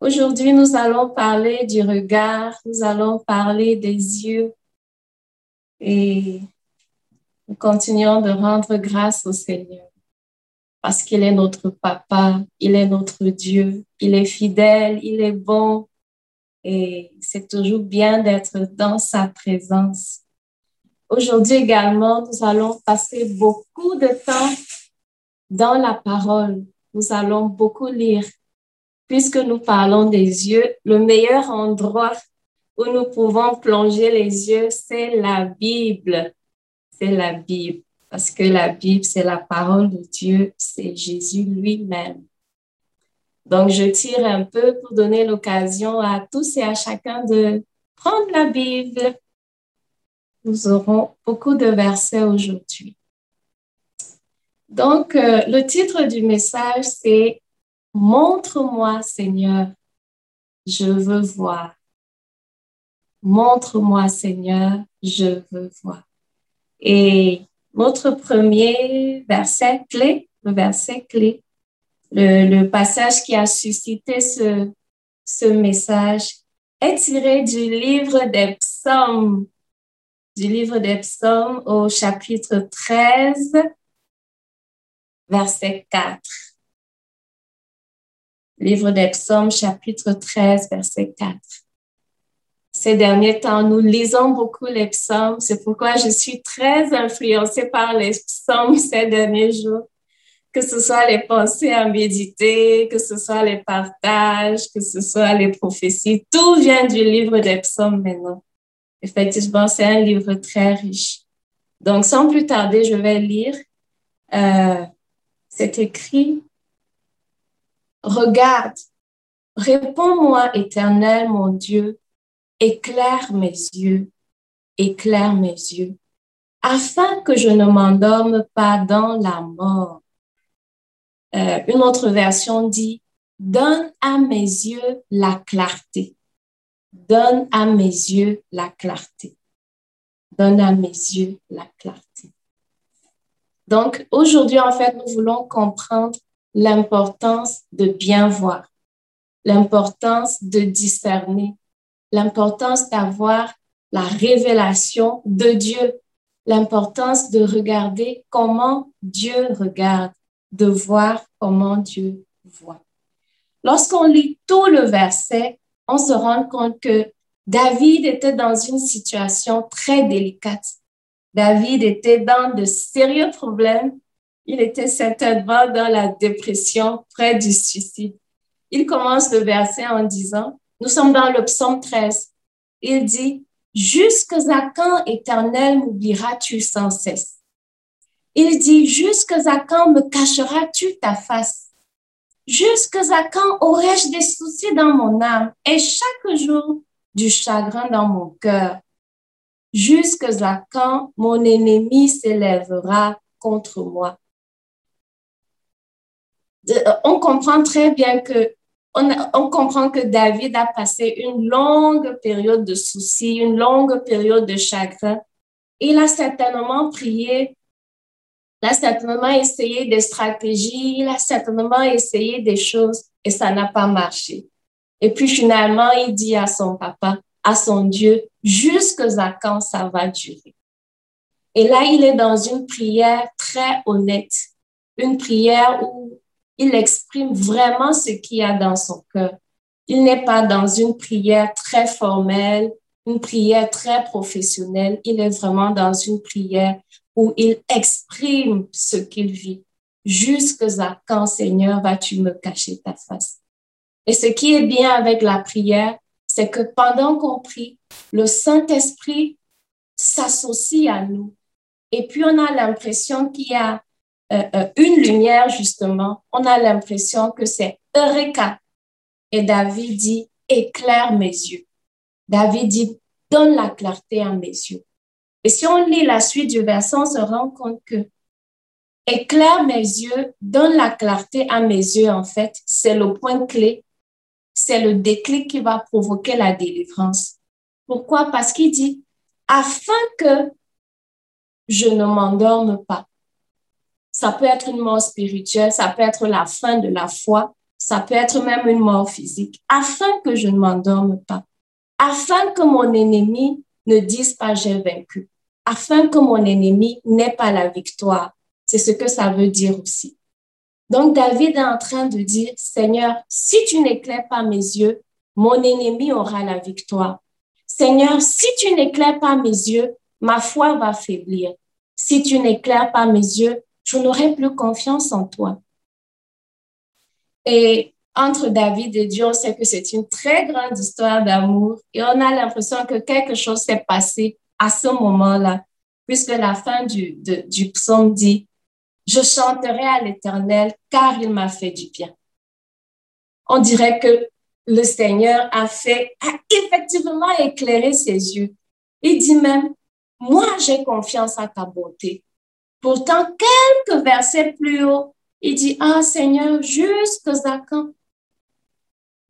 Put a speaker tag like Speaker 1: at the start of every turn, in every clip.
Speaker 1: Aujourd'hui, nous allons parler du regard, nous allons parler des yeux et nous continuons de rendre grâce au Seigneur parce qu'il est notre papa, il est notre Dieu, il est fidèle, il est bon et c'est toujours bien d'être dans sa présence. Aujourd'hui également, nous allons passer beaucoup de temps dans la parole. Nous allons beaucoup lire puisque nous parlons des yeux, le meilleur endroit où nous pouvons plonger les yeux, c'est la Bible. C'est la Bible. Parce que la Bible, c'est la parole de Dieu, c'est Jésus lui-même. Donc, je tire un peu pour donner l'occasion à tous et à chacun de prendre la Bible. Nous aurons beaucoup de versets aujourd'hui. Donc, euh, le titre du message, c'est Montre-moi, Seigneur, je veux voir. Montre-moi, Seigneur, je veux voir. Et notre premier verset clé, le verset clé, le, passage qui a suscité ce, ce message est tiré du livre des psaumes, du livre des psaumes au chapitre 13, verset 4. Livre des psaumes, chapitre 13, verset 4. Ces derniers temps, nous lisons beaucoup les psaumes. C'est pourquoi je suis très influencée par les psaumes ces derniers jours. Que ce soit les pensées à méditer, que ce soit les partages, que ce soit les prophéties, tout vient du livre des psaumes maintenant. Effectivement, c'est un livre très riche. Donc, sans plus tarder, je vais lire. Euh, c'est écrit Regarde, réponds-moi, éternel mon Dieu, éclaire mes yeux, éclaire mes yeux, afin que je ne m'endorme pas dans la mort. Euh, une autre version dit, donne à mes yeux la clarté. Donne à mes yeux la clarté. Donne à mes yeux la clarté. Donc, aujourd'hui, en fait, nous voulons comprendre l'importance de bien voir, l'importance de discerner, l'importance d'avoir la révélation de Dieu, l'importance de regarder comment Dieu regarde, de voir comment Dieu voit. Lorsqu'on lit tout le verset, on se rend compte que David était dans une situation très délicate. David était dans de sérieux problèmes il était certainement dans la dépression, près du suicide. Il commence le verset en disant, nous sommes dans le psaume 13. Il dit, Jusque à quand, éternel, m'oublieras-tu sans cesse? Il dit, Jusque à quand me cacheras-tu ta face? Jusque à quand aurais-je des soucis dans mon âme et chaque jour du chagrin dans mon cœur? Jusque à quand mon ennemi s'élèvera contre moi? Euh, on comprend très bien que on, comprend que David a passé une longue période de soucis, une longue période de chagrin. Il a certainement prié, il a certainement essayé des stratégies, il a certainement essayé des choses et ça n'a pas marché. Et puis finalement, il dit à son papa, à son Dieu, jusqu'à quand ça va durer? Et là, il est dans une prière très honnête, une prière où il exprime vraiment ce qu'il y a dans son cœur. Il n'est pas dans une prière très formelle, une prière très professionnelle. Il est vraiment dans une prière où il exprime ce qu'il vit. Jusqu'à quand, Seigneur, vas-tu me cacher ta face? Et ce qui est bien avec la prière, c'est que pendant qu'on prie, le Saint-Esprit s'associe à nous. Et puis on a l'impression qu'il y a une lumière, justement, on a l'impression que c'est Eureka. Et David dit, éclaire mes yeux. David dit, donne la clarté à mes yeux. Et si on lit la suite du verset, on se rend compte que éclaire mes yeux, donne la clarté à mes yeux, en fait, c'est le point clé, c'est le déclic qui va provoquer la délivrance. Pourquoi? Parce qu'il dit, afin que je ne m'endorme pas. Ça peut être une mort spirituelle, ça peut être la fin de la foi, ça peut être même une mort physique, afin que je ne m'endorme pas, afin que mon ennemi ne dise pas j'ai vaincu, afin que mon ennemi n'ait pas la victoire. C'est ce que ça veut dire aussi. Donc David est en train de dire, Seigneur, si tu n'éclaires pas mes yeux, mon ennemi aura la victoire. Seigneur, si tu n'éclaires pas mes yeux, ma foi va faiblir. Si tu n'éclaires pas mes yeux, je n'aurai plus confiance en toi. Et entre David et Dieu, on sait que c'est une très grande histoire d'amour et on a l'impression que quelque chose s'est passé à ce moment-là, puisque la fin du, du psaume dit, je chanterai à l'Éternel car il m'a fait du bien. On dirait que le Seigneur a fait, a effectivement éclairé ses yeux. Il dit même, moi j'ai confiance à ta bonté. Pourtant, quelques versets plus haut, il dit, ah Seigneur, jusqu'à quand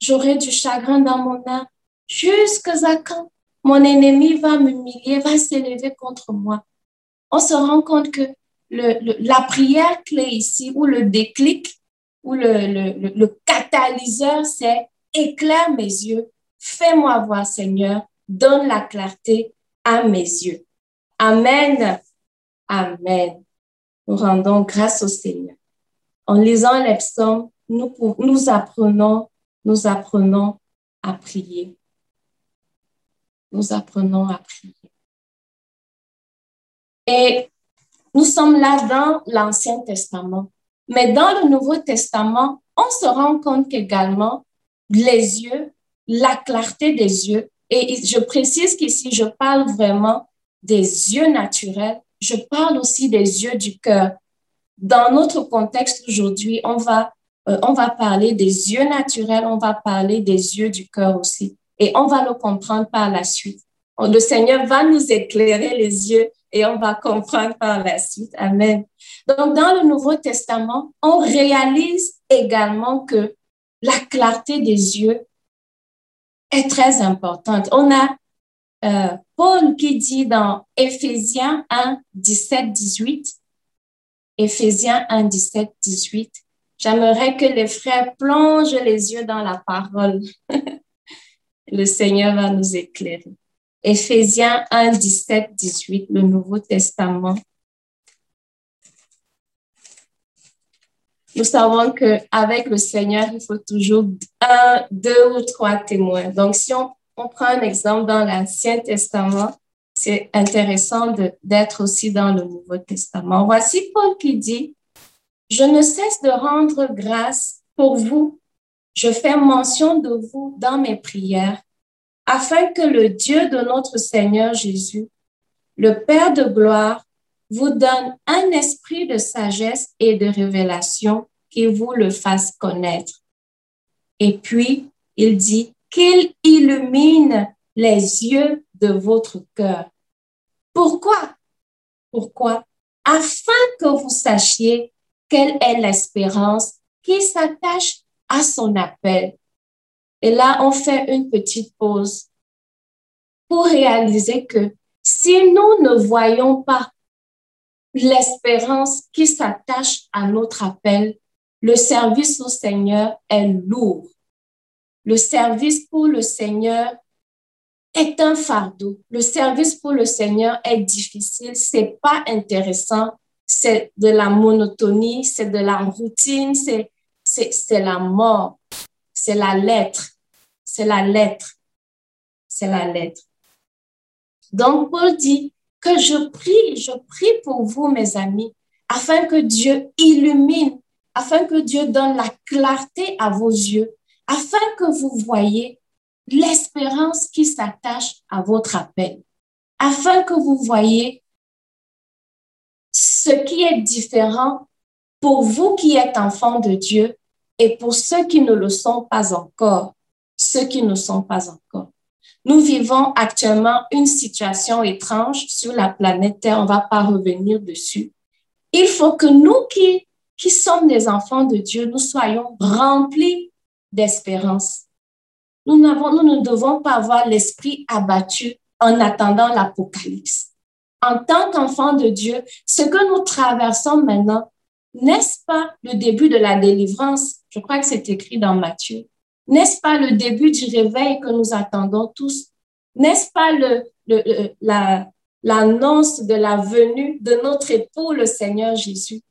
Speaker 1: j'aurai du chagrin dans mon âme? Jusqu'à quand mon ennemi va m'humilier, va s'élever contre moi? On se rend compte que la prière clé ici, ou le déclic, ou le, le, le catalyseur, c'est éclaire mes yeux, fais-moi voir, Seigneur, donne la clarté à mes yeux. Amen. Amen. Nous rendons grâce au Seigneur. En lisant les nous apprenons, nous apprenons à prier. Nous apprenons à prier. Et nous sommes là dans l'Ancien Testament. Mais dans le Nouveau Testament, on se rend compte qu'également, les yeux, la clarté des yeux, et je précise qu'ici, je parle vraiment des yeux naturels, je parle aussi des yeux du cœur. Dans notre contexte aujourd'hui, on va, euh, on va parler des yeux naturels, on va parler des yeux du cœur aussi. Et on va le comprendre par la suite. Le Seigneur va nous éclairer les yeux et on va comprendre par la suite. Amen. Donc, dans le Nouveau Testament, on réalise également que la clarté des yeux est très importante. On a euh, Paul qui dit dans Éphésiens 1, 17, 18, Éphésiens 1, 17, 18, j'aimerais que les frères plongent les yeux dans la parole. Le Seigneur va nous éclairer. Éphésiens 1, 17, 18, le Nouveau Testament. Nous savons qu'avec le Seigneur, il faut toujours un, deux ou trois témoins. Donc, si on on prend un exemple dans l'Ancien Testament, c'est intéressant d'être aussi dans le Nouveau Testament. Voici Paul qui dit, je ne cesse de rendre grâce pour vous. Je fais mention de vous dans mes prières, afin que le Dieu de notre Seigneur Jésus, le Père de gloire, vous donne un esprit de sagesse et de révélation qui vous le fasse connaître. Et puis, il dit, qu'il illumine les yeux de votre cœur. Pourquoi? Pourquoi? Afin que vous sachiez quelle est l'espérance qui s'attache à son appel. Et là, on fait une petite pause pour réaliser que si nous ne voyons pas l'espérance qui s'attache à notre appel, le service au Seigneur est lourd le service pour le Seigneur est un fardeau. Le service pour le Seigneur est difficile, c'est pas intéressant, c'est de la monotonie, c'est de la routine, c'est c'est la mort, c'est la lettre, c'est la lettre, c'est la lettre. Donc Paul dit que je prie, je prie pour vous mes amis, afin que Dieu illumine, afin que Dieu donne la clarté à vos yeux, afin que vous voyez l'espérance qui s'attache à votre appel, afin que vous voyez ce qui est différent pour vous qui êtes enfants de Dieu et pour ceux qui ne le sont pas encore, ceux qui ne sont pas encore. Nous vivons actuellement une situation étrange sur la planète Terre, on ne va pas revenir dessus. Il faut que nous qui, qui sommes des enfants de Dieu, nous soyons remplis d'espérance. Nous, nous ne devons pas avoir l'esprit abattu en attendant l'Apocalypse. En tant qu'enfants de Dieu, ce que nous traversons maintenant N'est-ce pas le début de la délivrance? Je crois que c'est écrit dans Matthieu. N'est-ce pas le début du réveil que nous attendons tous? N'est-ce pas le, le, la, l'annonce de la venue de notre époux, le Seigneur Jésus?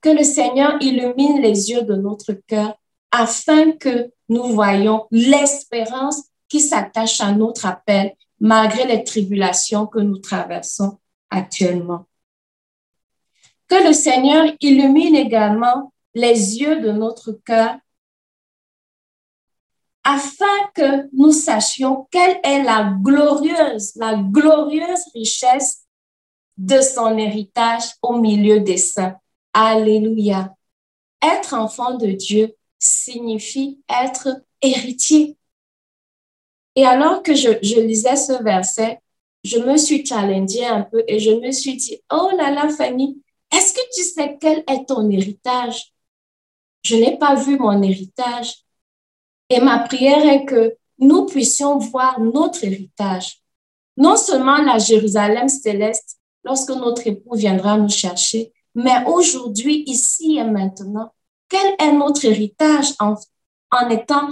Speaker 1: Que le Seigneur illumine les yeux de notre cœur afin que nous voyons l'espérance qui s'attache à notre appel malgré les tribulations que nous traversons actuellement. Que le Seigneur illumine également les yeux de notre cœur afin que nous sachions quelle est la glorieuse, la glorieuse richesse de son héritage au milieu des saints. Alléluia. Être enfant de Dieu signifie être héritier. Et alors que je, lisais ce verset, je me suis challengée un peu et je me suis dit, oh là là, Fanny, est-ce que tu sais quel est ton héritage? Je n'ai pas vu mon héritage. Et ma prière est que nous puissions voir notre héritage. Non seulement la Jérusalem céleste lorsque notre époux viendra nous chercher, mais aujourd'hui, ici et maintenant, quel est notre héritage en, en étant,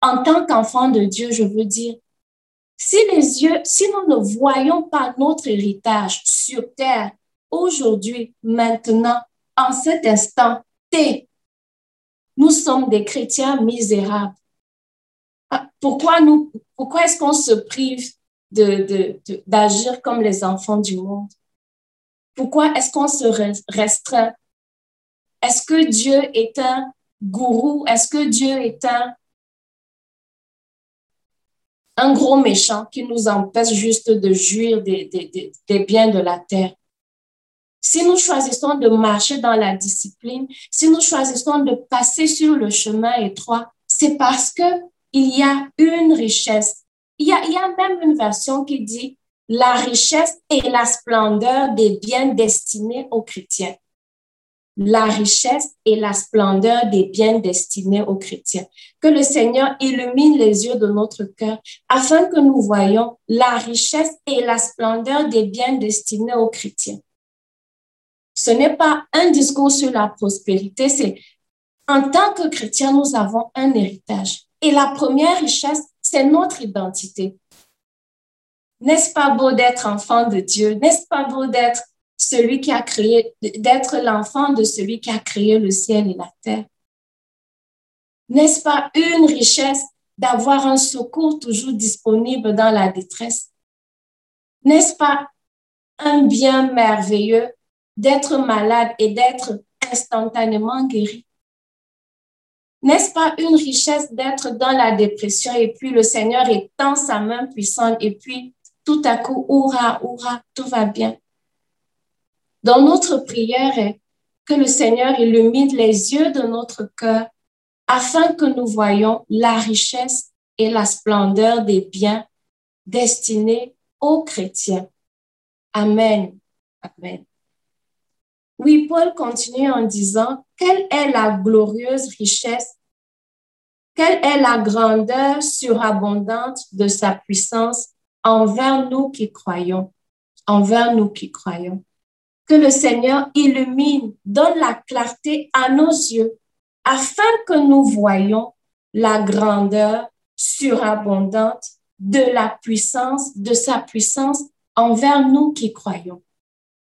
Speaker 1: en tant qu'enfant de Dieu, je veux dire, si les yeux, si nous ne voyons pas notre héritage sur terre, aujourd'hui, maintenant, en cet instant T, nous sommes des chrétiens misérables. Ah, pourquoi nous, pourquoi est-ce qu'on se prive de, d'agir comme les enfants du monde? Pourquoi est-ce qu'on se restreint? Est-ce que Dieu est un gourou? Est-ce que Dieu est un, gros méchant qui nous empêche juste de jouir des, des, des biens de la terre? Si nous choisissons de marcher dans la discipline, si nous choisissons de passer sur le chemin étroit, c'est parce que il y a une richesse. Il y a, il y a même une version qui dit la richesse et la splendeur des biens destinés aux chrétiens. La richesse et la splendeur des biens destinés aux chrétiens. Que le Seigneur illumine les yeux de notre cœur afin que nous voyons la richesse et la splendeur des biens destinés aux chrétiens. Ce n'est pas un discours sur la prospérité, c'est en tant que chrétiens, nous avons un héritage. Et la première richesse, c'est notre identité. N'est-ce pas beau d'être enfant de Dieu? N'est-ce pas beau d'être celui qui a créé, d'être l'enfant de celui qui a créé le ciel et la terre? N'est-ce pas une richesse d'avoir un secours toujours disponible dans la détresse? N'est-ce pas un bien merveilleux d'être malade et d'être instantanément guéri? N'est-ce pas une richesse d'être dans la dépression et puis le Seigneur étend sa main puissante et puis tout à coup, oura, oura, tout va bien? Dans notre prière est que le Seigneur illumine les yeux de notre cœur afin que nous voyions la richesse et la splendeur des biens destinés aux chrétiens. Amen. Amen. Oui, Paul continue en disant, quelle est la glorieuse richesse, quelle est la grandeur surabondante de sa puissance envers nous qui croyons, envers nous qui croyons. Que le Seigneur illumine, donne la clarté à nos yeux, afin que nous voyions la grandeur surabondante de la puissance, de sa puissance envers nous qui croyons,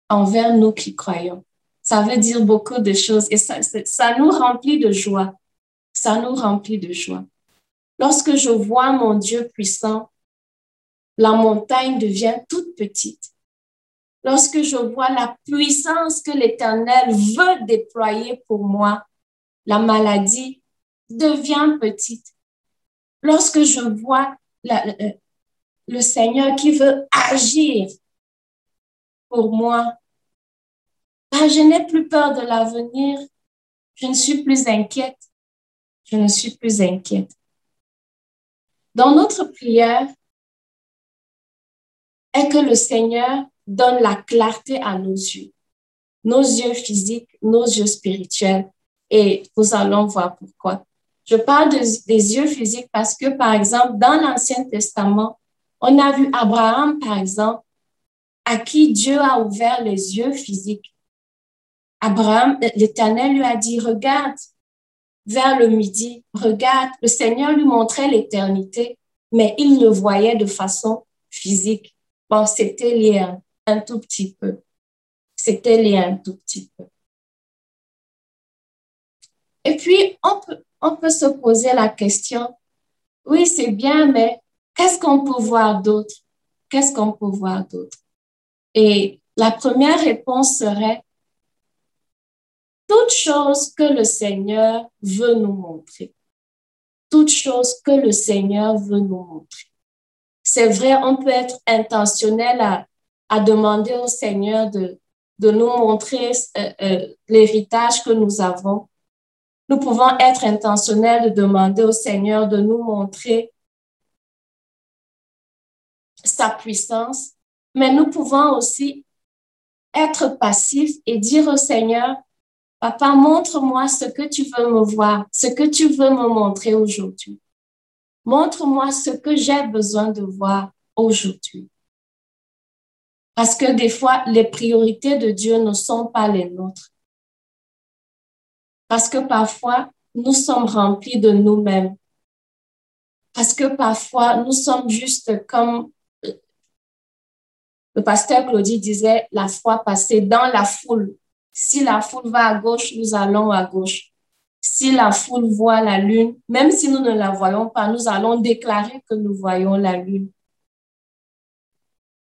Speaker 1: envers nous qui croyons. Ça veut dire beaucoup de choses et ça, ça nous remplit de joie. Ça nous remplit de joie. Lorsque je vois mon Dieu puissant la montagne devient toute petite. Lorsque je vois la puissance que l'Éternel veut déployer pour moi, la maladie devient petite. Lorsque je vois le Seigneur qui veut agir pour moi, ben, je n'ai plus peur de l'avenir. Je ne suis plus inquiète. Je ne suis plus inquiète. Dans notre prière, est que le Seigneur donne la clarté à nos yeux, nos yeux physiques, nos yeux spirituels. Et nous allons voir pourquoi. Je parle des yeux physiques parce que, par exemple, dans l'Ancien Testament, on a vu Abraham, par exemple, à qui Dieu a ouvert les yeux physiques. Abraham, l'Éternel lui a dit, regarde vers le midi, regarde, le Seigneur lui montrait l'éternité, mais il le voyait de façon physique. Bon, c'était lié un, tout petit peu. C'était lié un tout petit peu. Et puis, on peut, on peut se poser la question, oui, c'est bien, mais qu'est-ce qu'on peut voir d'autre? Qu'est-ce qu'on peut voir d'autre? Et la première réponse serait, toute chose que le Seigneur veut nous montrer. Toute chose que le Seigneur veut nous montrer. C'est vrai, on peut être intentionnel à, à demander au Seigneur de, de nous montrer euh, euh, l'héritage que nous avons. Nous pouvons être intentionnels de demander au Seigneur de nous montrer sa puissance, mais nous pouvons aussi être passifs et dire au Seigneur, Papa, montre-moi ce que tu veux me voir, ce que tu veux me montrer aujourd'hui. Montre-moi ce que j'ai besoin de voir aujourd'hui. Parce que des fois, les priorités de Dieu ne sont pas les nôtres. Parce que parfois, nous sommes remplis de nous-mêmes. Parce que parfois, nous sommes juste comme le pasteur Claudie disait, la foi passée dans la foule. Si la foule va à gauche, nous allons à gauche. Si la foule voit la lune, même si nous ne la voyons pas, nous allons déclarer que nous voyons la lune.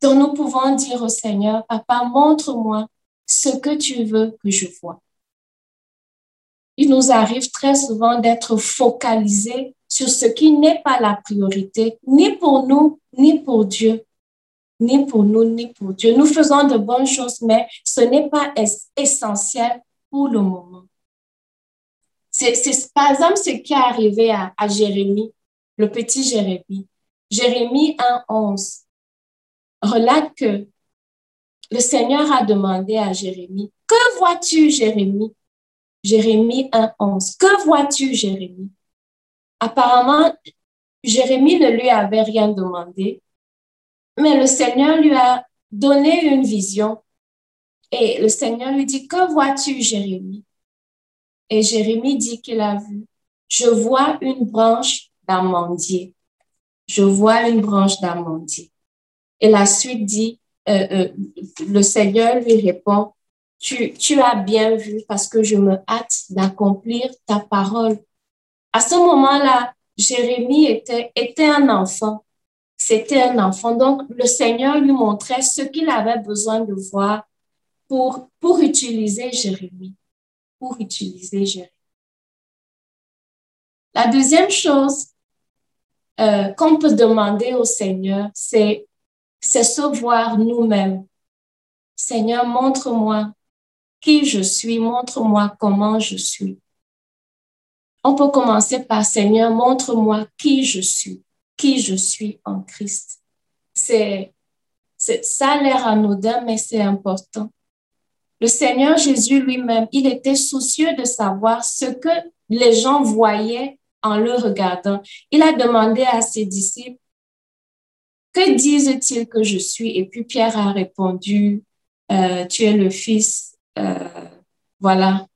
Speaker 1: Donc nous pouvons dire au Seigneur, Papa, montre-moi ce que tu veux que je vois. Il nous arrive très souvent d'être focalisés sur ce qui n'est pas la priorité, ni pour nous, ni pour Dieu ni pour nous, ni pour Dieu. Nous faisons de bonnes choses, mais ce n'est pas essentiel pour le moment. C'est, par exemple ce qui est arrivé à, à Jérémie, le petit Jérémie. Jérémie 1.11 relate que le Seigneur a demandé à Jérémie, que vois-tu, Jérémie? Jérémie 1.11, que vois-tu, Jérémie? Apparemment, Jérémie ne lui avait rien demandé, mais le Seigneur lui a donné une vision et le Seigneur lui dit, que vois-tu, Jérémie? Et Jérémie dit qu'il a vu, je vois une branche d'amandier. Je vois une branche d'amandier. Et la suite dit, euh, euh, le Seigneur lui répond, tu, tu as bien vu parce que je me hâte d'accomplir ta parole. À ce moment-là, Jérémie était, était un enfant c'était un enfant. Donc, le Seigneur lui montrait ce qu'il avait besoin de voir pour, pour utiliser Jérémie. Pour utiliser Jérémie. La deuxième chose euh, qu'on peut demander au Seigneur, c'est, c'est se voir nous-mêmes. Seigneur, montre-moi qui je suis, montre-moi comment je suis. On peut commencer par Seigneur, montre-moi qui je suis qui je suis en Christ. C'est, ça a l'air anodin, mais c'est important. Le Seigneur Jésus lui-même, il était soucieux de savoir ce que les gens voyaient en le regardant. Il a demandé à ses disciples, que disent-ils que je suis? Et puis Pierre a répondu, euh, tu es le Fils. Euh, voilà,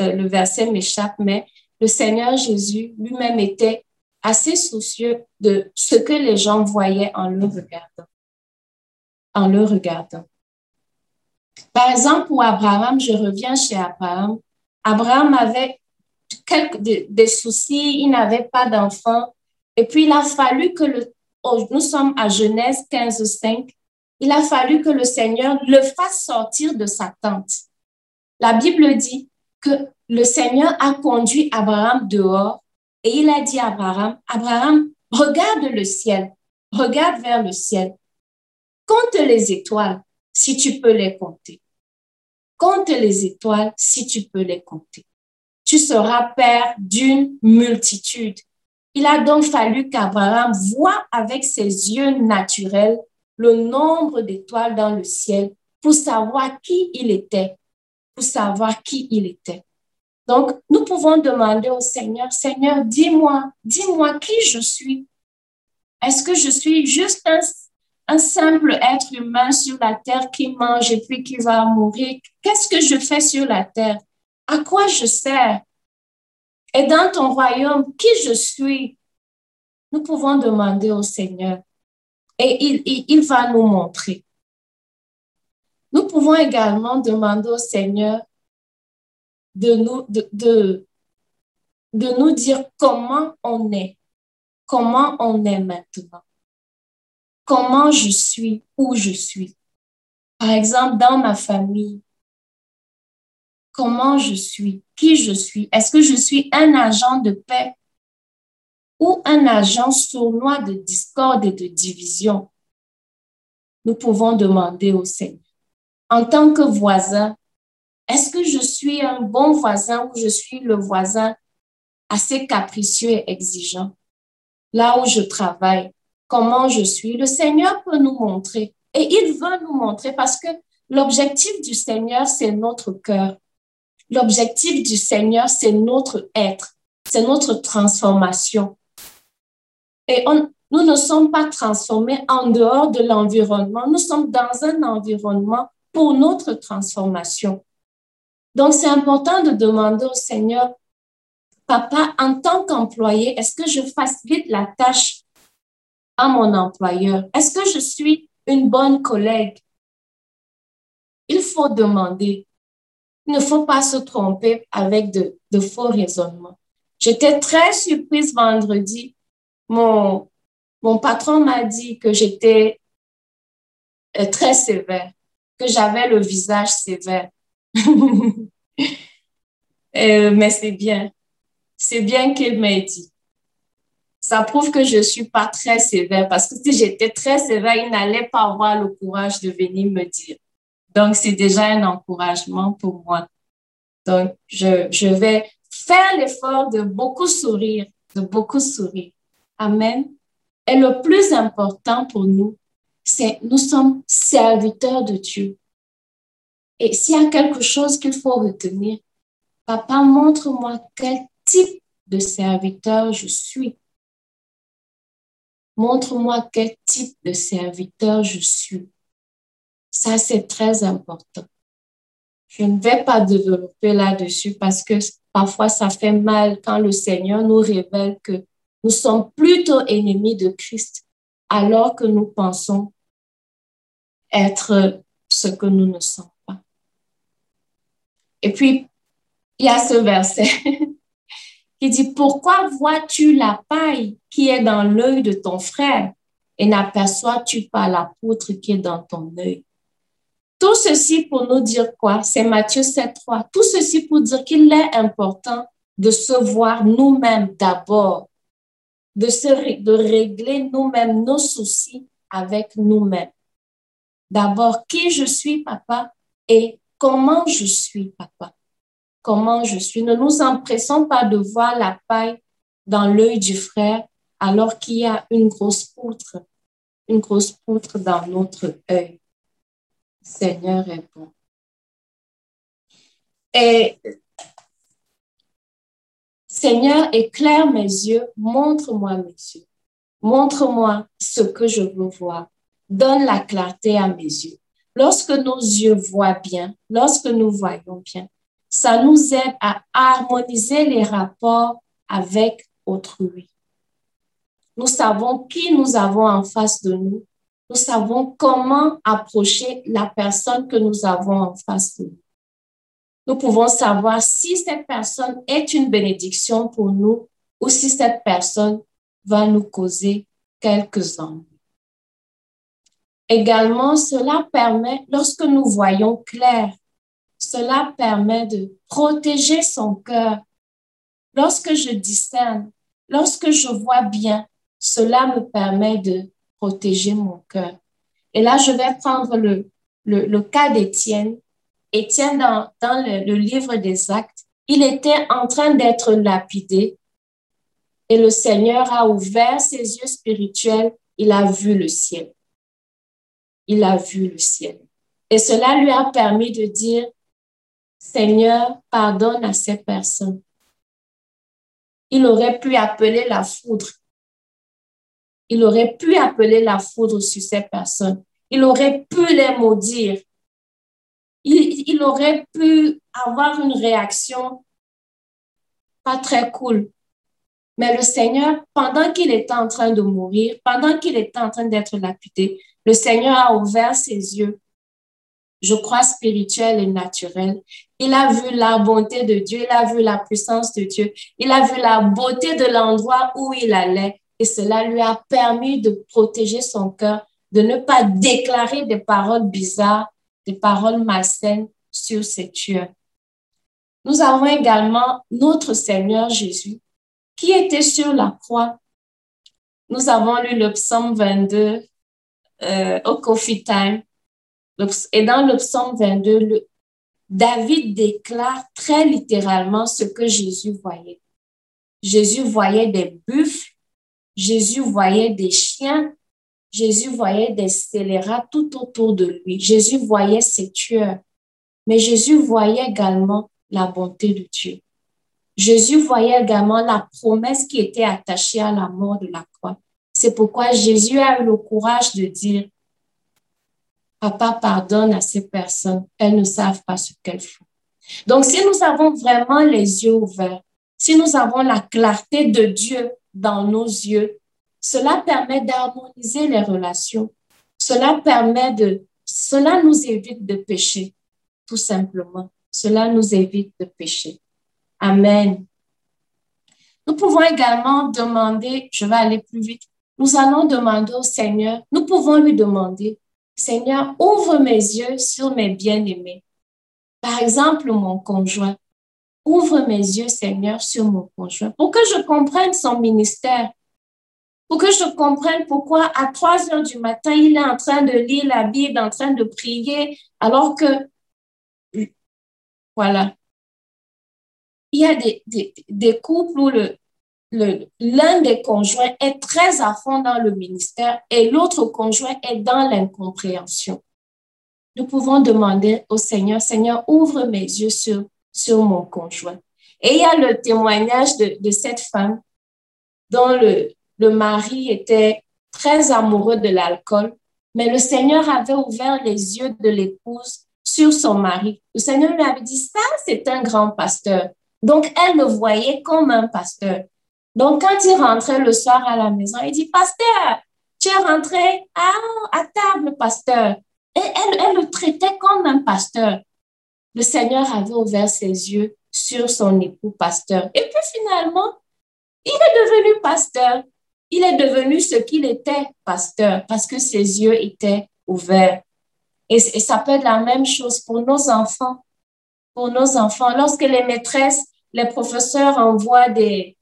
Speaker 1: euh, le verset m'échappe, mais le Seigneur Jésus lui-même était assez soucieux de ce que les gens voyaient en le regardant. En le regardant. Par exemple, pour Abraham, je reviens chez Abraham. Abraham avait quelques des soucis, il n'avait pas d'enfant. Et puis, il a fallu que le, nous sommes à Genèse 15, 5, il a fallu que le Seigneur le fasse sortir de sa tente. La Bible dit que le Seigneur a conduit Abraham dehors et il a dit à Abraham, Abraham, regarde le ciel, regarde vers le ciel. Compte les étoiles si tu peux les compter. Compte les étoiles si tu peux les compter. Tu seras père d'une multitude. Il a donc fallu qu'Abraham voie avec ses yeux naturels le nombre d'étoiles dans le ciel pour savoir qui il était, pour savoir qui il était. Donc, nous pouvons demander au Seigneur, Seigneur, dis-moi, dis-moi qui je suis. Est-ce que je suis juste un simple être humain sur la terre qui mange et puis qui va mourir? Qu'est-ce que je fais sur la terre? À quoi je sers? Et dans ton royaume, qui je suis? Nous pouvons demander au Seigneur et il, va nous montrer. Nous pouvons également demander au Seigneur de nous, de nous dire comment on est, comment on est maintenant, comment je suis, où je suis. Par exemple, dans ma famille, comment je suis, qui je suis. Est-ce que je suis un agent de paix ou un agent sournois de discorde et de division? Nous pouvons demander au Seigneur. En tant que voisin, est-ce que je suis un bon voisin ou je suis le voisin assez capricieux et exigeant? Là où je travaille, comment je suis, le Seigneur peut nous montrer. Et il veut nous montrer parce que l'objectif du Seigneur, c'est notre cœur. L'objectif du Seigneur, c'est notre être, c'est notre transformation. Et nous ne sommes pas transformés en dehors de l'environnement, nous sommes dans un environnement pour notre transformation. Donc, c'est important de demander au Seigneur, Papa, en tant qu'employé, est-ce que je facilite la tâche à mon employeur? Est-ce que je suis une bonne collègue? Il faut demander. Il ne faut pas se tromper avec de, faux raisonnements. J'étais très surprise vendredi. Mon, mon patron m'a dit que j'étais euh, très sévère, que j'avais le visage sévère. Euh, mais c'est bien. C'est bien qu'il m'ait dit. Ça prouve que je ne suis pas très sévère parce que si j'étais très sévère, il n'allait pas avoir le courage de venir me dire. Donc, c'est déjà un encouragement pour moi. Donc, je, je vais faire l'effort de beaucoup sourire, de beaucoup sourire. Amen. Et le plus important pour nous, c'est nous sommes serviteurs de Dieu. Et s'il y a quelque chose qu'il faut retenir, papa, montre-moi quel type de serviteur je suis. Montre-moi quel type de serviteur je suis. Ça, c'est très important. Je ne vais pas développer là-dessus parce que parfois ça fait mal quand le Seigneur nous révèle que nous sommes plutôt ennemis de Christ alors que nous pensons être ce que nous ne sommes pas. Et puis, il y a ce verset qui dit, pourquoi vois-tu la paille qui est dans l'œil de ton frère et n'aperçois-tu pas la poutre qui est dans ton œil? Tout ceci pour nous dire quoi? C'est Matthieu 7, 3. Tout ceci pour dire qu'il est important de se voir nous-mêmes d'abord, de, se, de régler nous-mêmes nos soucis avec nous-mêmes. D'abord, qui je suis, papa, et comment je suis, papa? Comment je suis? Ne nous empressons pas de voir la paille dans l'œil du frère alors qu'il y a une grosse poutre, une grosse poutre dans notre œil. Seigneur est bon. Et Seigneur, éclaire mes yeux, montre-moi mes yeux, montre-moi ce que je veux voir, donne la clarté à mes yeux. Lorsque nos yeux voient bien, lorsque nous voyons bien, ça nous aide à harmoniser les rapports avec autrui. Nous savons qui nous avons en face de nous. Nous savons comment approcher la personne que nous avons en face de nous. Nous pouvons savoir si cette personne est une bénédiction pour nous ou si cette personne va nous causer quelques ennuis. Également, cela permet, lorsque nous voyons clair cela permet de protéger son cœur. Lorsque je discerne, lorsque je vois bien, cela me permet de protéger mon cœur. Et là, je vais prendre le, le, cas d'Étienne. Étienne, dans, dans le, le livre des actes, il était en train d'être lapidé et le Seigneur a ouvert ses yeux spirituels. Il a vu le ciel. Il a vu le ciel. Et cela lui a permis de dire, Seigneur, pardonne à ces personnes. Il aurait pu appeler la foudre il aurait pu appeler la foudre sur ces personnes. Il aurait pu les maudire. Il, aurait pu avoir une réaction pas très cool. Mais le Seigneur, pendant qu'il était en train de mourir, pendant qu'il était en train d'être lapidé, le Seigneur a ouvert ses yeux, je crois spirituels et naturels. Il a vu la bonté de Dieu, il a vu la puissance de Dieu, il a vu la beauté de l'endroit où il allait et cela lui a permis de protéger son cœur, de ne pas déclarer des paroles bizarres, des paroles malsaines sur ses tueurs. Nous avons également notre Seigneur Jésus qui était sur la croix. Nous avons lu le psaume 22 euh, au Coffee Time. Et dans le psaume 22, David déclare très littéralement ce que Jésus voyait. Jésus voyait des buffles, Jésus voyait des chiens, Jésus voyait des scélérats tout autour de lui. Jésus voyait ses tueurs, mais Jésus voyait également la bonté de Dieu. Jésus voyait également la promesse qui était attachée à la mort de la croix. C'est pourquoi Jésus a eu le courage de dire, Papa pardonne à ces personnes, elles ne savent pas ce qu'elles font. Donc, si nous avons vraiment les yeux ouverts, si nous avons la clarté de Dieu dans nos yeux, cela permet d'harmoniser les relations. Cela permet de, cela nous évite de pécher, tout simplement. Cela nous évite de pécher. Amen. Nous pouvons également demander, je vais aller plus vite, nous allons demander au Seigneur, nous pouvons lui demander, Seigneur, ouvre mes yeux sur mes bien-aimés. Par exemple, mon conjoint. Ouvre mes yeux, Seigneur, sur mon conjoint, pour que je comprenne son ministère, pour que je comprenne pourquoi à 3 heures du matin, il est en train de lire la Bible, en train de prier, alors que, voilà, il y a des, couples où le, l'un des conjoints est très à fond dans le ministère et l'autre conjoint est dans l'incompréhension. Nous pouvons demander au Seigneur, Seigneur, ouvre mes yeux sur, sur mon conjoint. Et il y a le témoignage de, cette femme dont le, le mari était très amoureux de l'alcool, mais le Seigneur avait ouvert les yeux de l'épouse sur son mari. Le Seigneur lui avait dit, ça, c'est un grand pasteur. Donc, elle le voyait comme un pasteur. Donc, quand il rentrait le soir à la maison, il dit, pasteur, tu es rentré à, à table, pasteur. Et elle, elle le traitait comme un pasteur. Le Seigneur avait ouvert ses yeux sur son époux pasteur. Et puis finalement, il est devenu pasteur. Il est devenu ce qu'il était, pasteur, parce que ses yeux étaient ouverts. Et, ça peut être la même chose pour nos enfants. Pour nos enfants, lorsque les maîtresses les professeurs envoient des,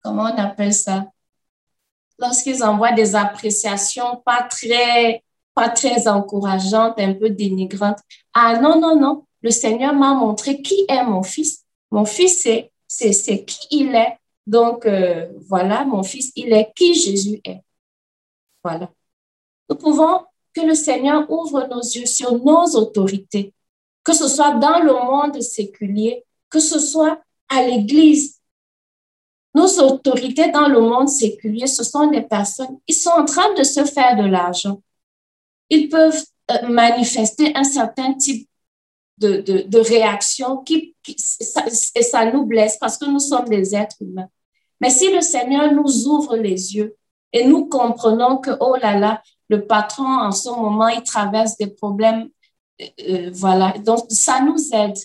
Speaker 1: comment on appelle ça? Lorsqu'ils envoient des appréciations pas très, pas très encourageantes, un peu dénigrantes. Ah non, non, non. Le Seigneur m'a montré qui est mon fils. Mon fils, c'est, c'est, c'est qui il est. Donc, euh, voilà, mon fils, il est qui Jésus est. Voilà. Nous pouvons que le Seigneur ouvre nos yeux sur nos autorités, que ce soit dans le monde séculier que ce soit à l'Église. Nos autorités dans le monde séculier, ce sont des personnes, ils sont en train de se faire de l'argent. Ils peuvent euh, manifester un certain type de, de, réaction qui, et ça nous blesse parce que nous sommes des êtres humains. Mais si le Seigneur nous ouvre les yeux et nous comprenons que, oh là là, le patron en ce moment, il traverse des problèmes, euh, euh voilà, donc ça nous aide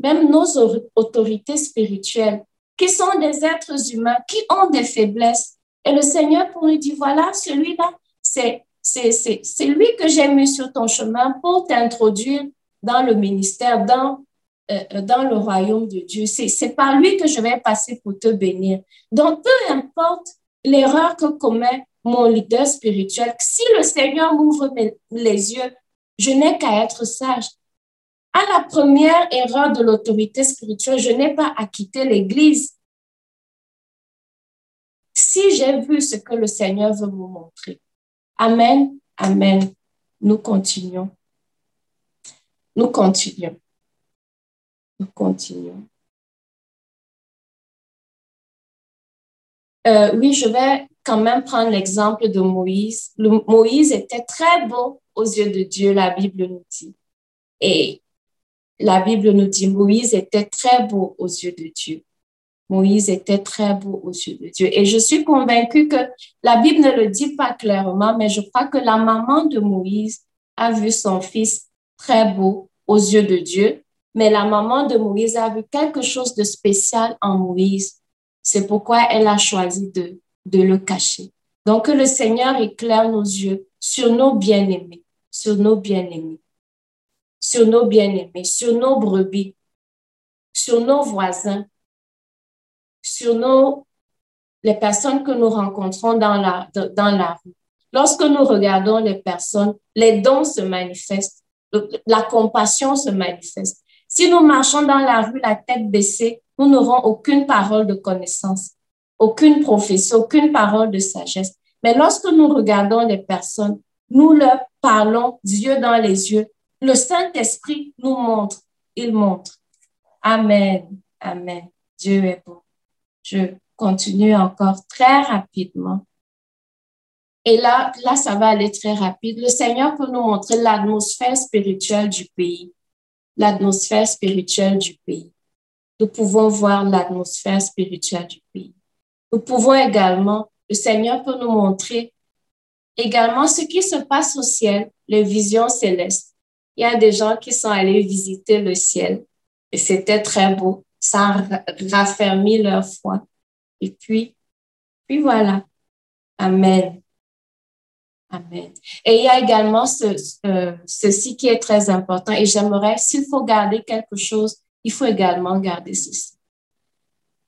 Speaker 1: même nos autorités spirituelles, qui sont des êtres humains, qui ont des faiblesses. Et le Seigneur pour lui dire, voilà, celui-là, c'est, c'est, lui que j'ai mis sur ton chemin pour t'introduire dans le ministère, dans, euh, dans le royaume de Dieu. C'est, par lui que je vais passer pour te bénir. Donc, peu importe l'erreur que commet mon leader spirituel, si le Seigneur m'ouvre les yeux, je n'ai qu'à être sage. À la première erreur de l'autorité spirituelle, je n'ai pas acquitté l'Église. Si j'ai vu ce que le Seigneur veut me montrer. Amen, amen. Nous continuons. Nous continuons. Nous continuons. euh, oui, je vais quand même prendre l'exemple de Moïse. Moïse était très beau aux yeux de Dieu, la Bible nous dit. Et la Bible nous dit, Moïse était très beau aux yeux de Dieu. Moïse était très beau aux yeux de Dieu. Et je suis convaincue que la Bible ne le dit pas clairement, mais je crois que la maman de Moïse a vu son fils très beau aux yeux de Dieu, mais la maman de Moïse a vu quelque chose de spécial en Moïse. C'est pourquoi elle a choisi de, de le cacher. Donc, que le Seigneur éclaire nos yeux sur nos bien-aimés, sur nos bien-aimés, sur nos bien-aimés, sur nos brebis, sur nos voisins, sur nos, les personnes que nous rencontrons dans la, dans la rue. Lorsque nous regardons les personnes, les dons se manifestent, la compassion se manifeste. Si nous marchons dans la rue la tête baissée, nous n'aurons aucune parole de connaissance, aucune prophétie, aucune parole de sagesse. Mais lorsque nous regardons les personnes, nous leur parlons Dieu dans les yeux. Le Saint-Esprit nous montre, il montre. Amen, amen. Dieu est bon. Je continue encore très rapidement. Et là, là, ça va aller très rapide. Le Seigneur peut nous montrer l'atmosphère spirituelle du pays. L'atmosphère spirituelle du pays. Nous pouvons voir l'atmosphère spirituelle du pays. Nous pouvons également, le Seigneur peut nous montrer également ce qui se passe au ciel, les visions célestes. Il y a des gens qui sont allés visiter le ciel et c'était très beau. Ça a raffermi leur foi. Et puis, puis voilà. Amen. Amen. Et il y a également ce, ceci qui est très important et j'aimerais, s'il faut garder quelque chose, il faut également garder ceci.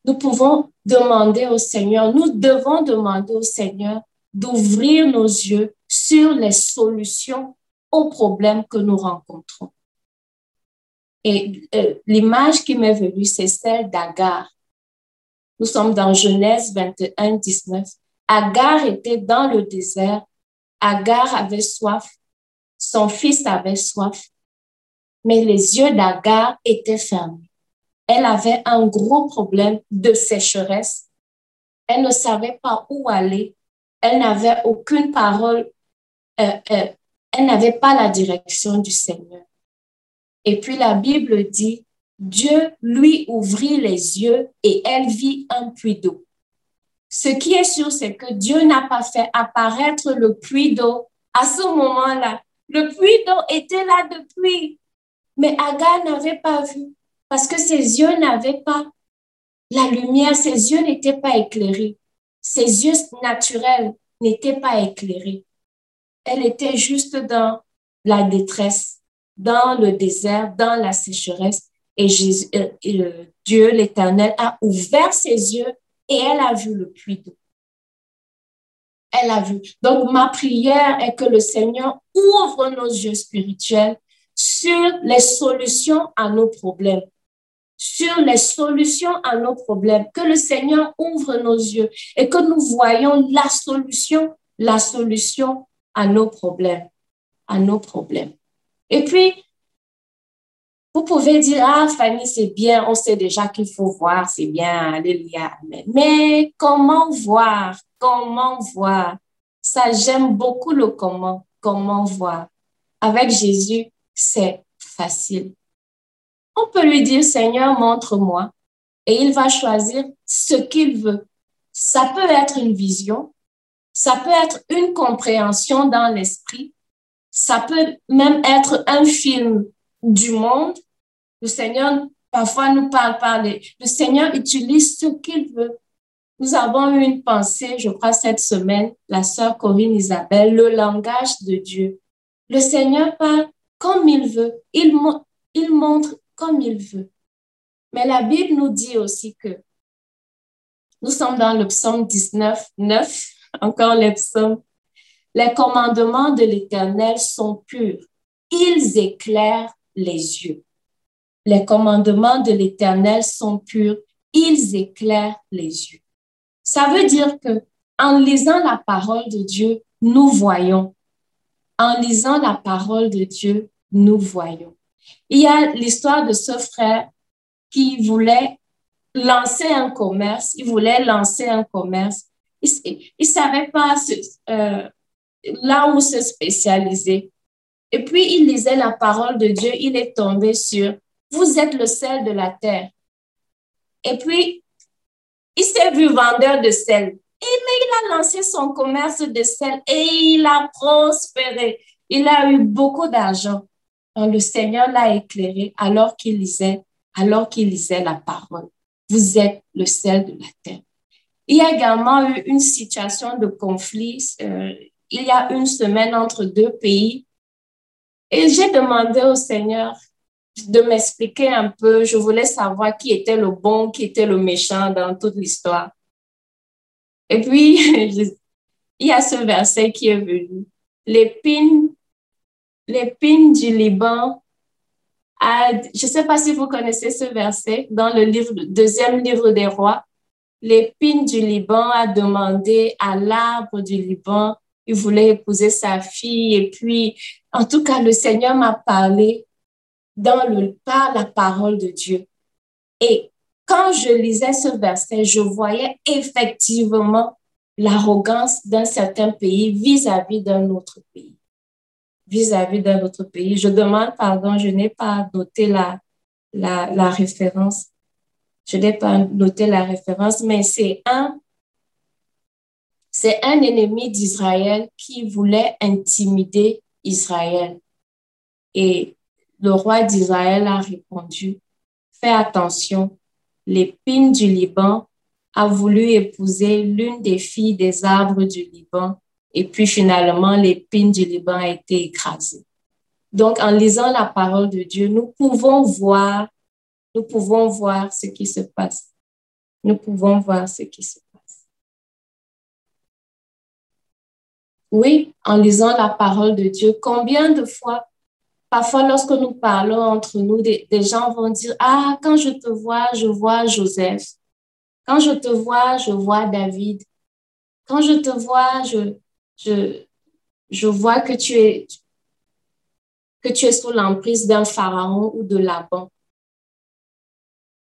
Speaker 1: Nous pouvons demander au Seigneur, nous devons demander au Seigneur d'ouvrir nos yeux sur les solutions aux problèmes que nous rencontrons. Et euh, l'image qui m'est venue, c'est celle d'Agar. Nous sommes dans Genèse 21, 19. Agar était dans le désert Agar avait soif, son fils avait soif, mais les yeux d'Agar étaient fermés. Elle avait un gros problème de sécheresse. Elle ne savait pas où aller. Elle n'avait aucune parole. Euh, euh, elle n'avait pas la direction du Seigneur. Et puis la Bible dit, Dieu lui ouvrit les yeux et elle vit un puits d'eau. Ce qui est sûr, c'est que Dieu n'a pas fait apparaître le puits d'eau à ce moment-là. Le puits d'eau était là depuis, mais Agar n'avait pas vu parce que ses yeux n'avaient pas la lumière, ses yeux n'étaient pas éclairés. Ses yeux naturels n'étaient pas éclairés. Elle était juste dans la détresse, dans le désert, dans la sécheresse. Et euh, Dieu, l'Éternel, a ouvert ses yeux et elle a vu le puits d'eau. Elle a vu. Donc, ma prière est que le Seigneur ouvre nos yeux spirituels sur les solutions à nos problèmes, sur les solutions à nos problèmes, que le Seigneur ouvre nos yeux et que nous voyons la solution, la solution à nos problèmes, à nos problèmes. Et puis, vous pouvez dire, ah, Fanny, c'est bien, on sait déjà qu'il faut voir, c'est bien, alléluia, amen. Mais comment voir? Comment voir? Ça, j'aime beaucoup le comment, comment voir? Avec Jésus, c'est facile. On peut lui dire, Seigneur, montre-moi, et il va choisir ce qu'il veut. Ça peut être une vision, ça peut être une compréhension dans l'esprit, ça peut même être un film du monde. Le Seigneur parfois nous parle par les... Le Seigneur utilise ce qu'il veut. Nous avons eu une pensée, je crois, cette semaine, la sœur Corinne Isabelle, le langage de Dieu. Le Seigneur parle comme il veut. Il, montre comme il veut. Mais la Bible nous dit aussi que nous sommes dans le psaume 19, 9, encore les psaumes. Les commandements de l'Éternel sont purs. Ils éclairent les yeux. Les commandements de l'Éternel sont purs. Ils éclairent les yeux. Ça veut dire que en lisant la parole de Dieu, nous voyons. En lisant la parole de Dieu, nous voyons. Il y a l'histoire de ce frère qui voulait lancer un commerce, il voulait lancer un commerce. Il ne savait pas euh, là où se spécialiser. Et puis, il lisait la parole de Dieu, il est tombé sur, vous êtes le sel de la terre. Et puis, il s'est vu vendeur de sel. Et mais il a lancé son commerce de sel et il a prospéré. Il a eu beaucoup d'argent. Le Seigneur l'a éclairé alors qu'il lisait, alors qu'il lisait la parole. Vous êtes le sel de la terre. Il y a également eu une situation de conflit euh, il y a une semaine entre deux pays. Et j'ai demandé au Seigneur de m'expliquer un peu. Je voulais savoir qui était le bon, qui était le méchant dans toute l'histoire. Et puis, il y a ce verset qui est venu. L'épine, l'épine du Liban je ne sais pas si vous connaissez ce verset dans le deuxième livre des rois. L'épine du Liban a demandé à l'arbre du Liban, il voulait épouser sa fille. Et puis, en tout cas, le Seigneur m'a parlé dans le, par la parole de Dieu. Et quand je lisais ce verset, je voyais effectivement l'arrogance d'un certain pays vis-à-vis d'un autre pays vis-à-vis d'un autre pays. Je demande pardon, je n'ai pas noté la, la, la référence. Je n'ai pas noté la référence, mais c'est un, c'est un ennemi d'Israël qui voulait intimider Israël. Et le roi d'Israël a répondu, fais attention, l'épine du Liban a voulu épouser l'une des filles des arbres du Liban et puis finalement, l'épine du Liban a été écrasée. Donc, en lisant la parole de Dieu, nous pouvons voir, nous pouvons voir ce qui se passe. Nous pouvons voir ce qui se passe. Oui, en lisant la parole de Dieu, combien de fois, parfois lorsque nous parlons entre nous, des, gens vont dire, ah, quand je te vois, je vois Joseph. Quand je te vois, je vois David. Quand je te vois, je vois que tu es, que tu es sous l'emprise d'un pharaon ou de Laban.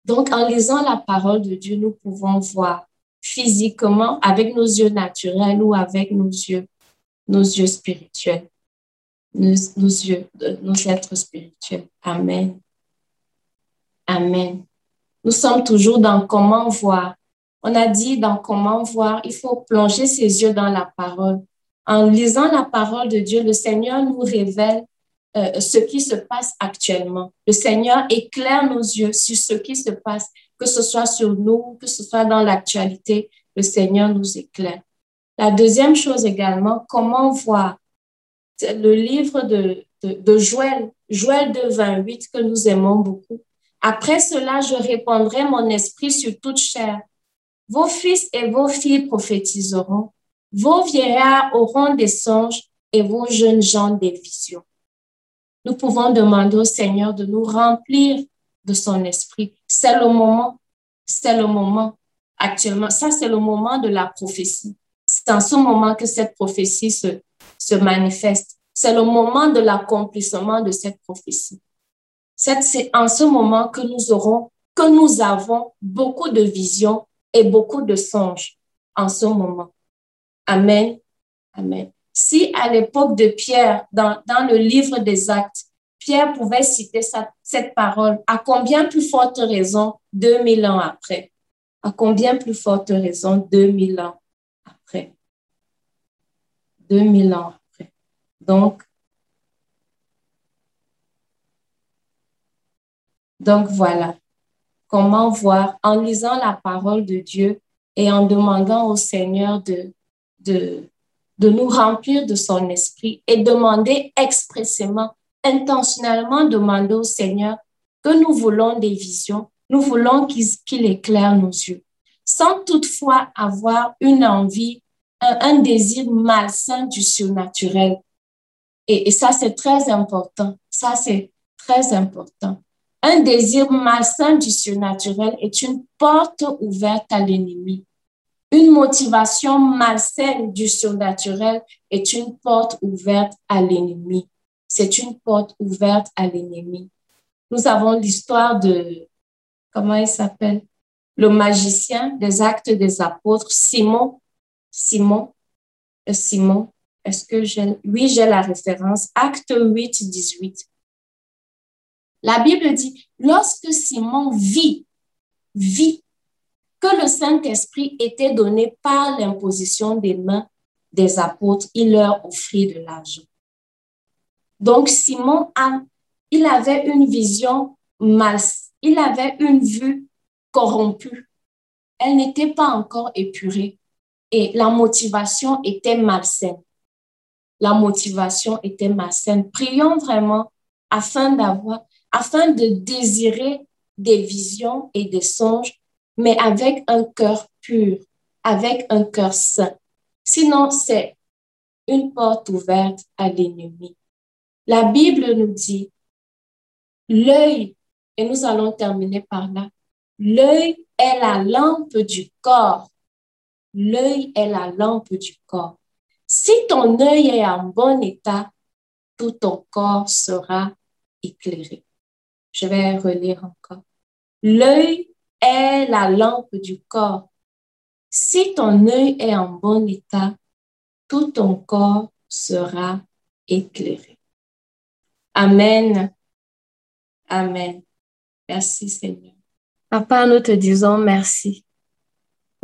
Speaker 1: Donc, en lisant la parole de Dieu, nous pouvons voir physiquement avec nos yeux naturels ou avec nos yeux, nos yeux spirituels, nos, nos yeux, nos êtres spirituels. Amen. Amen. Nous sommes toujours dans comment voir. On a dit dans comment voir, il faut plonger ses yeux dans la parole en lisant la parole de Dieu, le Seigneur nous révèle euh, ce qui se passe actuellement. Le Seigneur éclaire nos yeux sur ce qui se passe, que ce soit sur nous, que ce soit dans l'actualité, le Seigneur nous éclaire. La deuxième chose également, comment voir le livre de, de, de Joël, Joël 2, 28, que nous aimons beaucoup. Après cela, je répandrai mon esprit sur toute chair. Vos fils et vos filles prophétiseront. Vos vieillards auront des songes et vos jeunes gens des visions. Nous pouvons demander au Seigneur de nous remplir de son esprit. C'est le moment, c'est le moment actuellement. Ça, c'est le moment de la prophétie. C'est en ce moment que cette prophétie se, se manifeste. C'est le moment de l'accomplissement de cette prophétie. C'est en ce moment que nous aurons, que nous avons beaucoup de visions et beaucoup de songes en ce moment. Amen. Amen. Si à l'époque de Pierre, dans, dans le livre des actes, Pierre pouvait citer cette parole, à combien plus forte raison 2000 ans après? À combien plus forte raison 2000 ans? 2000 ans après. Donc, voilà. Comment voir? En lisant la parole de Dieu et en demandant au Seigneur de nous remplir de son esprit et demander expressément, intentionnellement demander au Seigneur que nous voulons des visions, nous voulons qu'il éclaire nos yeux, sans toutefois avoir une envie, un, désir malsain du surnaturel. Et, ça, c'est très important. Ça, c'est très important. Un désir malsain du surnaturel est une porte ouverte à l'ennemi. Une motivation malsaine du surnaturel est une porte ouverte à l'ennemi. C'est une porte ouverte à l'ennemi. Nous avons l'histoire de, comment il s'appelle? le magicien des actes des apôtres, Simon, Simon, euh, Simon, est-ce que j'ai, oui, j'ai la référence, acte 8, 18. La Bible dit, lorsque Simon vit, vit que le Saint-Esprit était donné par l'imposition des mains des apôtres, il leur offrit de l'argent. Donc Simon, a, il avait une vision mal, il avait une vue corrompue. Elle n'était pas encore épurée et la motivation était malsaine. La motivation était malsaine. Prions vraiment afin d'avoir, afin de désirer des visions et des songes, mais avec un cœur pur, avec un cœur saint. Sinon, c'est une porte ouverte à l'ennemi. La Bible nous dit, l'œil, et nous allons terminer par là, l'œil est la lampe du corps. L'œil est la lampe du corps. Si ton œil est en bon état, tout ton corps sera éclairé. Je vais relire encore. L'œil est la lampe du corps. Si ton œil est en bon état, tout ton corps sera éclairé. Amen. Amen. Merci Seigneur. Papa, nous te disons merci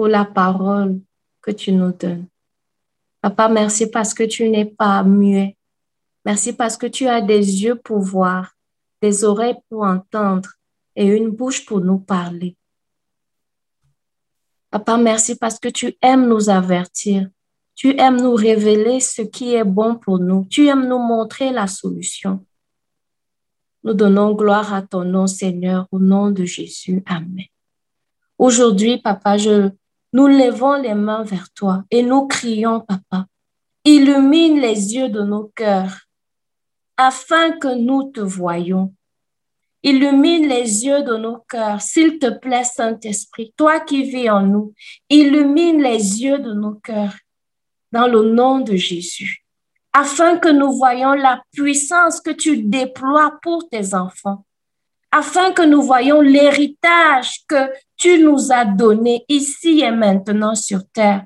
Speaker 1: la parole que tu nous donnes. Papa, merci parce que tu n'es pas muet. Merci parce que tu as des yeux pour voir, des oreilles pour entendre et une bouche pour nous parler. Papa, merci parce que tu aimes nous avertir. Tu aimes nous révéler ce qui est bon pour nous. Tu aimes nous montrer la solution. Nous donnons gloire à ton nom, Seigneur, au nom de Jésus. Amen. Aujourd'hui, Papa, je, nous levons les mains vers toi et nous crions, Papa, illumine les yeux de nos cœurs afin que nous te voyions. Illumine les yeux de nos cœurs, s'il te plaît, Saint-Esprit, toi qui vis en nous, illumine les yeux de nos cœurs dans le nom de Jésus afin que nous voyions la puissance que tu déploies pour tes enfants, afin que nous voyions l'héritage que tu nous as donné ici et maintenant sur terre,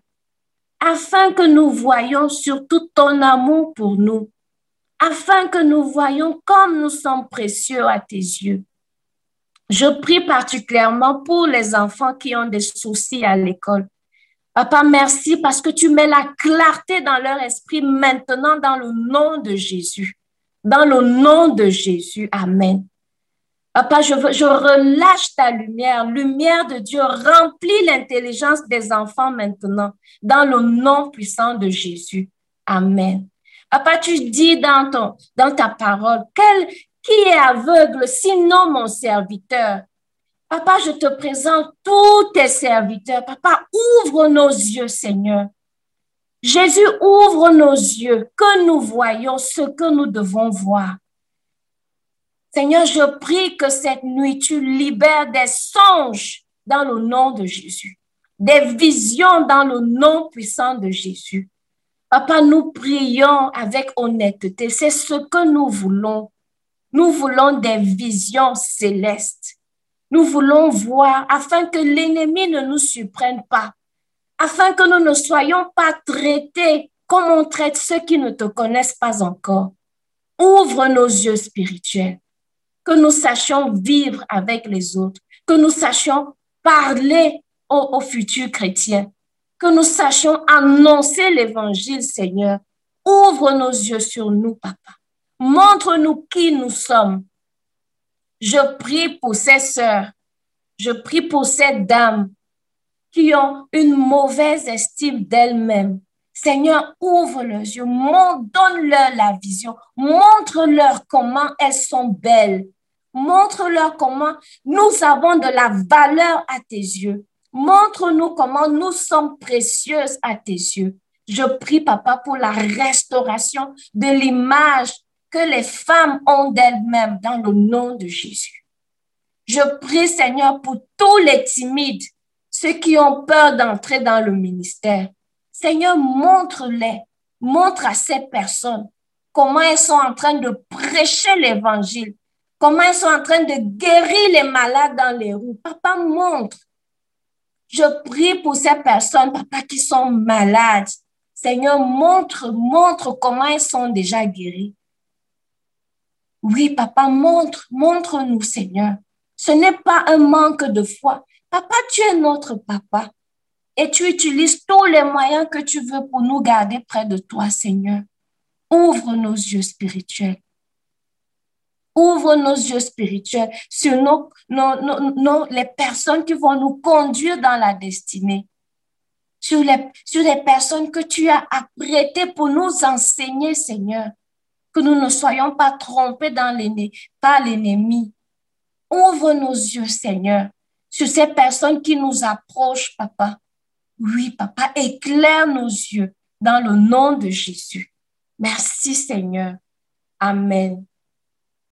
Speaker 1: afin que nous voyions surtout ton amour pour nous, afin que nous voyions comme nous sommes précieux à tes yeux. Je prie particulièrement pour les enfants qui ont des soucis à l'école. Papa, merci parce que tu mets la clarté dans leur esprit maintenant dans le nom de Jésus. Dans le nom de Jésus. Amen. Papa, je, relâche ta lumière. Lumière de Dieu remplit l'intelligence des enfants maintenant dans le nom puissant de Jésus. Amen. Papa, tu dis dans ta parole, quel, qui est aveugle sinon mon serviteur? Papa, je te présente tous tes serviteurs. Papa, ouvre nos yeux, Seigneur. Jésus, ouvre nos yeux, que nous voyons ce que nous devons voir. Seigneur, je prie que cette nuit, tu libères des songes dans le nom de Jésus, des visions dans le nom puissant de Jésus. Papa, nous prions avec honnêteté. C'est ce que nous voulons. Nous voulons des visions célestes. Nous voulons voir afin que l'ennemi ne nous surprenne pas, afin que nous ne soyons pas traités comme on traite ceux qui ne te connaissent pas encore. Ouvre nos yeux spirituels, que nous sachions vivre avec les autres, que nous sachions parler aux, futurs chrétiens, que nous sachions annoncer l'évangile, Seigneur. Ouvre nos yeux sur nous, Papa. Montre-nous qui nous sommes. Je prie pour ces sœurs, je prie pour ces dames qui ont une mauvaise estime d'elles-mêmes. Seigneur, ouvre leurs yeux, donne-leur la vision, montre-leur comment elles sont belles, montre-leur comment nous avons de la valeur à tes yeux, montre-nous comment nous sommes précieuses à tes yeux. Je prie, Papa, pour la restauration de l'image que les femmes ont d'elles-mêmes dans le nom de Jésus. Je prie, Seigneur, pour tous les timides, ceux qui ont peur d'entrer dans le ministère. Seigneur, montre-les, montre à ces personnes comment elles sont en train de prêcher l'évangile, comment elles sont en train de guérir les malades dans les rues? Papa, montre. Je prie pour ces personnes, papa, qui sont malades. Seigneur, montre, montre comment elles sont déjà guéries. Oui, papa, montre, montre-nous, Seigneur. Ce n'est pas un manque de foi. Papa, tu es notre papa. Et tu utilises tous les moyens que tu veux pour nous garder près de toi, Seigneur. Ouvre nos yeux spirituels. Ouvre nos yeux spirituels sur nos, les personnes qui vont nous conduire dans la destinée. Sur les, sur les personnes que tu as apprêtées pour nous enseigner, Seigneur. Que nous ne soyons pas trompés par l'ennemi. Ouvre nos yeux, Seigneur, sur ces personnes qui nous approchent, papa. Oui, papa, éclaire nos yeux dans le nom de Jésus. Merci, Seigneur. Amen.